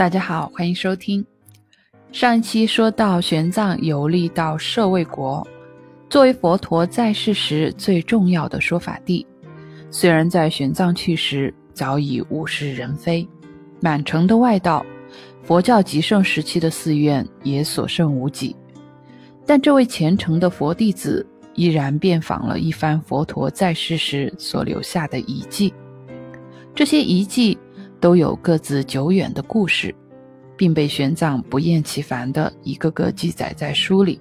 大家好，欢迎收听。上一期说到玄奘游历到舍卫国，作为佛陀在世时最重要的说法地。虽然在玄奘去时早已物是人非，满城的外道，佛教极盛时期的寺院也所剩无几，但这位虔诚的佛弟子依然遍访了一番佛陀在世时所留下的遗迹。这些遗迹。都有各自久远的故事，并被玄奘不厌其烦地一个个记载在书里。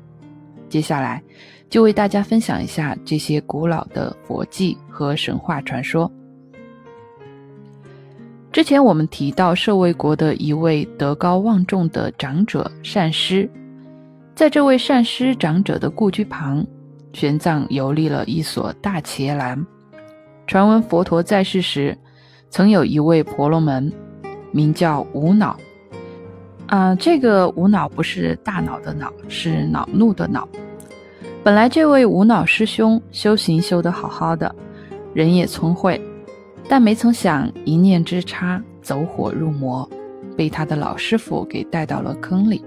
接下来，就为大家分享一下这些古老的佛迹和神话传说。之前我们提到舍卫国的一位德高望重的长者善师，在这位善师长者的故居旁，玄奘游历了一所大伽蓝。传闻佛陀在世时。曾有一位婆罗门，名叫无脑，啊，这个无脑不是大脑的脑，是恼怒的恼。本来这位无脑师兄修行修得好好的，人也聪慧，但没曾想一念之差，走火入魔，被他的老师傅给带到了坑里。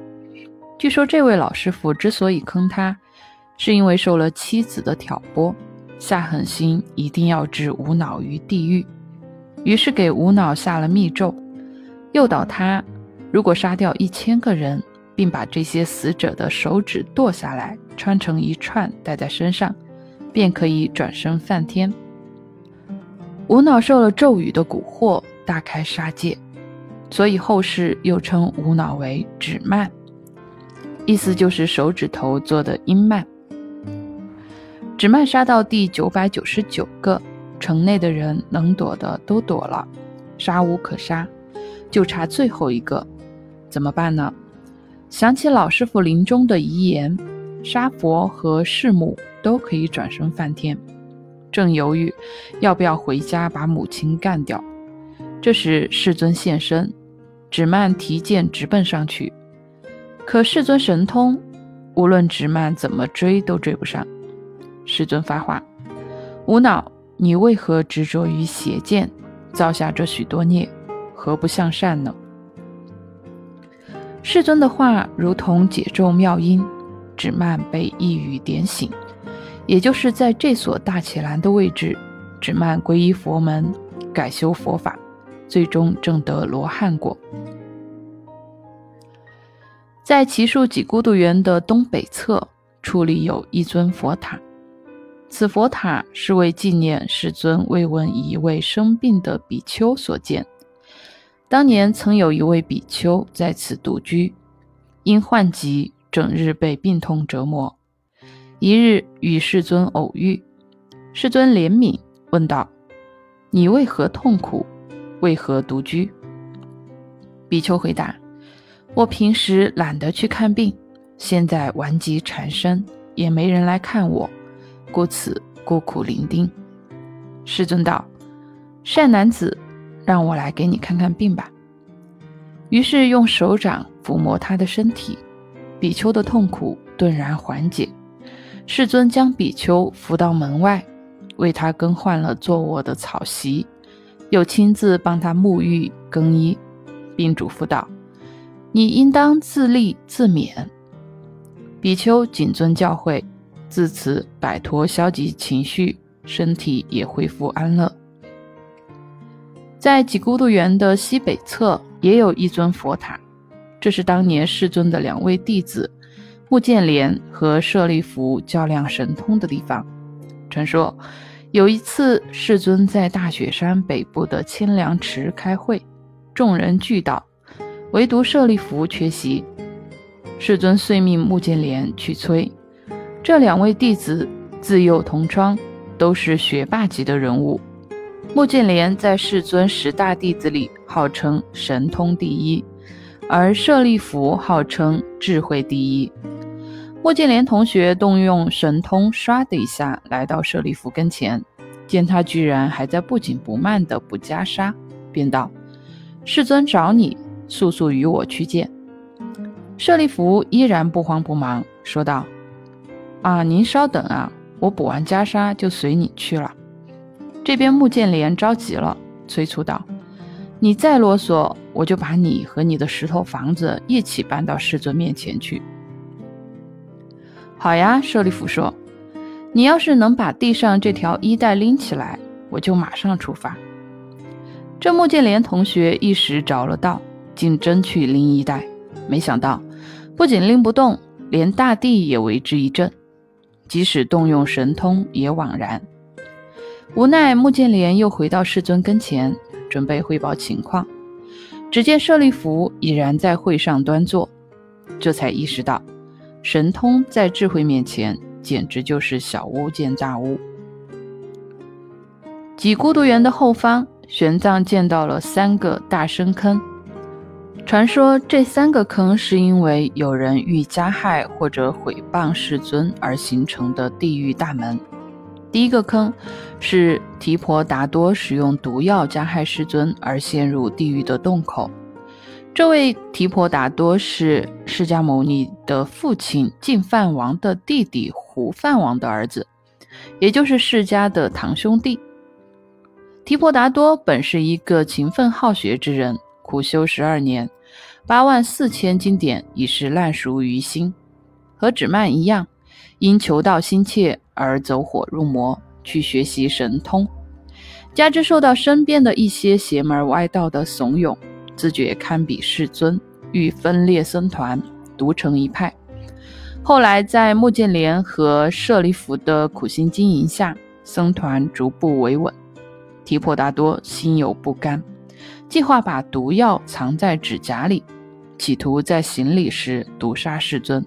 据说这位老师傅之所以坑他，是因为受了妻子的挑拨，下狠心一定要置无脑于地狱。于是给无脑下了密咒，诱导他，如果杀掉一千个人，并把这些死者的手指剁下来，穿成一串戴在身上，便可以转生梵天。无脑受了咒语的蛊惑，大开杀戒，所以后世又称无脑为指曼，意思就是手指头做的阴曼。指曼杀到第九百九十九个。城内的人能躲的都躲了，杀无可杀，就差最后一个，怎么办呢？想起老师傅临终的遗言，杀佛和弑母都可以转生梵天，正犹豫要不要回家把母亲干掉，这时世尊现身，指曼提剑直奔上去，可世尊神通，无论直曼怎么追都追不上。世尊发话：无脑。你为何执着于邪见，造下这许多孽，何不向善呢？世尊的话如同解咒妙音，指曼被一语点醒，也就是在这所大伽蓝的位置，指曼皈依佛门，改修佛法，最终证得罗汉果。在奇树几孤独园的东北侧，矗立有一尊佛塔。此佛塔是为纪念世尊慰问一位生病的比丘所建。当年曾有一位比丘在此独居，因患疾，整日被病痛折磨。一日与世尊偶遇，世尊怜悯，问道：“你为何痛苦？为何独居？”比丘回答：“我平时懒得去看病，现在顽疾缠身，也没人来看我。”故此孤苦伶仃。世尊道：“善男子，让我来给你看看病吧。”于是用手掌抚摸他的身体，比丘的痛苦顿然缓解。世尊将比丘扶到门外，为他更换了坐卧的草席，又亲自帮他沐浴更衣，并嘱咐道：“你应当自立自勉。”比丘谨遵教诲。自此摆脱消极情绪，身体也恢复安乐。在几孤独园的西北侧也有一尊佛塔，这是当年世尊的两位弟子目犍连和舍利弗较量神通的地方。传说有一次世尊在大雪山北部的千梁池开会，众人俱到，唯独舍利弗缺席。世尊遂命目犍连去催。这两位弟子自幼同窗，都是学霸级的人物。目犍连在世尊十大弟子里号称神通第一，而舍利弗号称智慧第一。目犍连同学动用神通，唰的一下来到舍利弗跟前，见他居然还在不紧不慢地补袈裟，便道：“世尊找你，速速与我去见。”舍利弗依然不慌不忙，说道。啊，您稍等啊，我补完袈裟就随你去了。这边穆建连着急了，催促道：“你再啰嗦，我就把你和你的石头房子一起搬到世尊面前去。”好呀，舍利弗说：“你要是能把地上这条衣带拎起来，我就马上出发。”这穆建连同学一时着了道，竟真去拎衣带，没想到不仅拎不动，连大地也为之一震，即使动用神通也枉然。无奈穆建连又回到世尊跟前，准备汇报情况，只见舍利弗已然在会上端坐，这才意识到。神通在智慧面前，简直就是小巫见大巫。几孤独园的后方，玄奘见到了三个大深坑。传说这三个坑是因为有人欲加害或者毁谤世尊而形成的地狱大门。第一个坑是提婆达多使用毒药加害世尊而陷入地狱的洞口。这位提婆达多是释迦牟尼的父亲净饭王的弟弟胡饭王的儿子，也就是释迦的堂兄弟。提婆达多本是一个勤奋好学之人，苦修十二年，八万四千经典已是烂熟于心。和指曼一样，因求道心切而走火入魔，去学习神通，加之受到身边的一些邪门歪道的怂恿。自觉堪比世尊，欲分裂僧团，独成一派。后来在穆建莲和舍利弗的苦心经营下，僧团逐步维稳。提婆达多心有不甘，计划把毒药藏在指甲里，企图在行礼时毒杀世尊。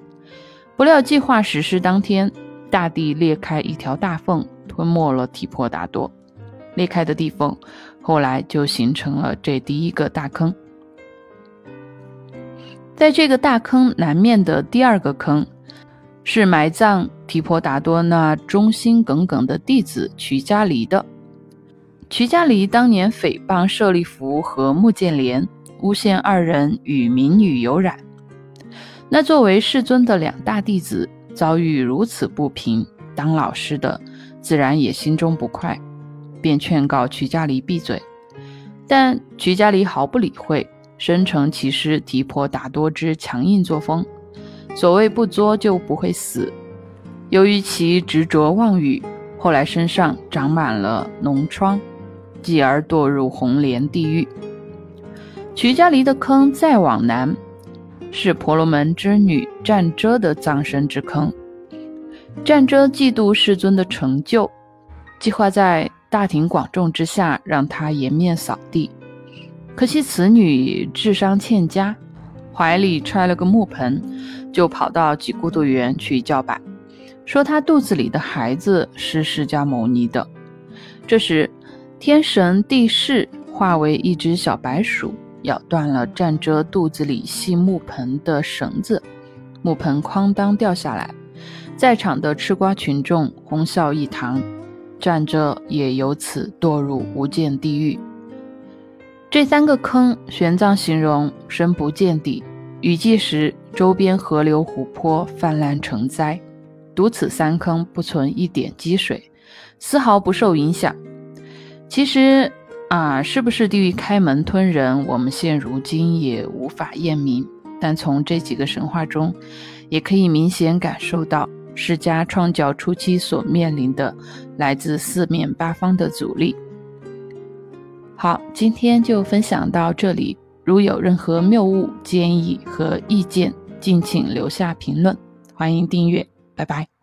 不料计划实施当天，大地裂开一条大缝，吞没了提婆达多。裂开的地缝，后来就形成了这第一个大坑。在这个大坑南面的第二个坑，是埋葬提婆达多那忠心耿耿的弟子瞿迦离的。瞿迦离当年诽谤舍利弗和目犍连，诬陷二人与民女有染。那作为世尊的两大弟子，遭遇如此不平，当老师的自然也心中不快，便劝告瞿迦离闭嘴。但瞿迦离毫不理会。生成其师提婆达多之强硬作风，所谓不作就不会死。由于其执着妄语，后来身上长满了脓疮，继而堕入红莲地狱。瞿迦离的坑再往南，是婆罗门之女战遮的葬身之坑。战遮嫉妒世尊的成就，计划在大庭广众之下让他颜面扫地。可惜此女智商欠佳，怀里揣了个木盆，就跑到几孤独园去叫板，说她肚子里的孩子是释迦牟尼的。这时，天神地势化为一只小白鼠，咬断了站着肚子里系木盆的绳子，木盆哐当掉下来，在场的吃瓜群众哄笑一堂，站着也由此堕入无间地狱。这三个坑，玄奘形容深不见底，雨季时周边河流湖泊泛滥成灾，独此三坑不存一点积水，丝毫不受影响。其实啊，是不是地狱开门吞人，我们现如今也无法验明。但从这几个神话中，也可以明显感受到释迦创教初期所面临的来自四面八方的阻力。好，今天就分享到这里。如有任何谬误、建议和意见，敬请留下评论。欢迎订阅，拜拜。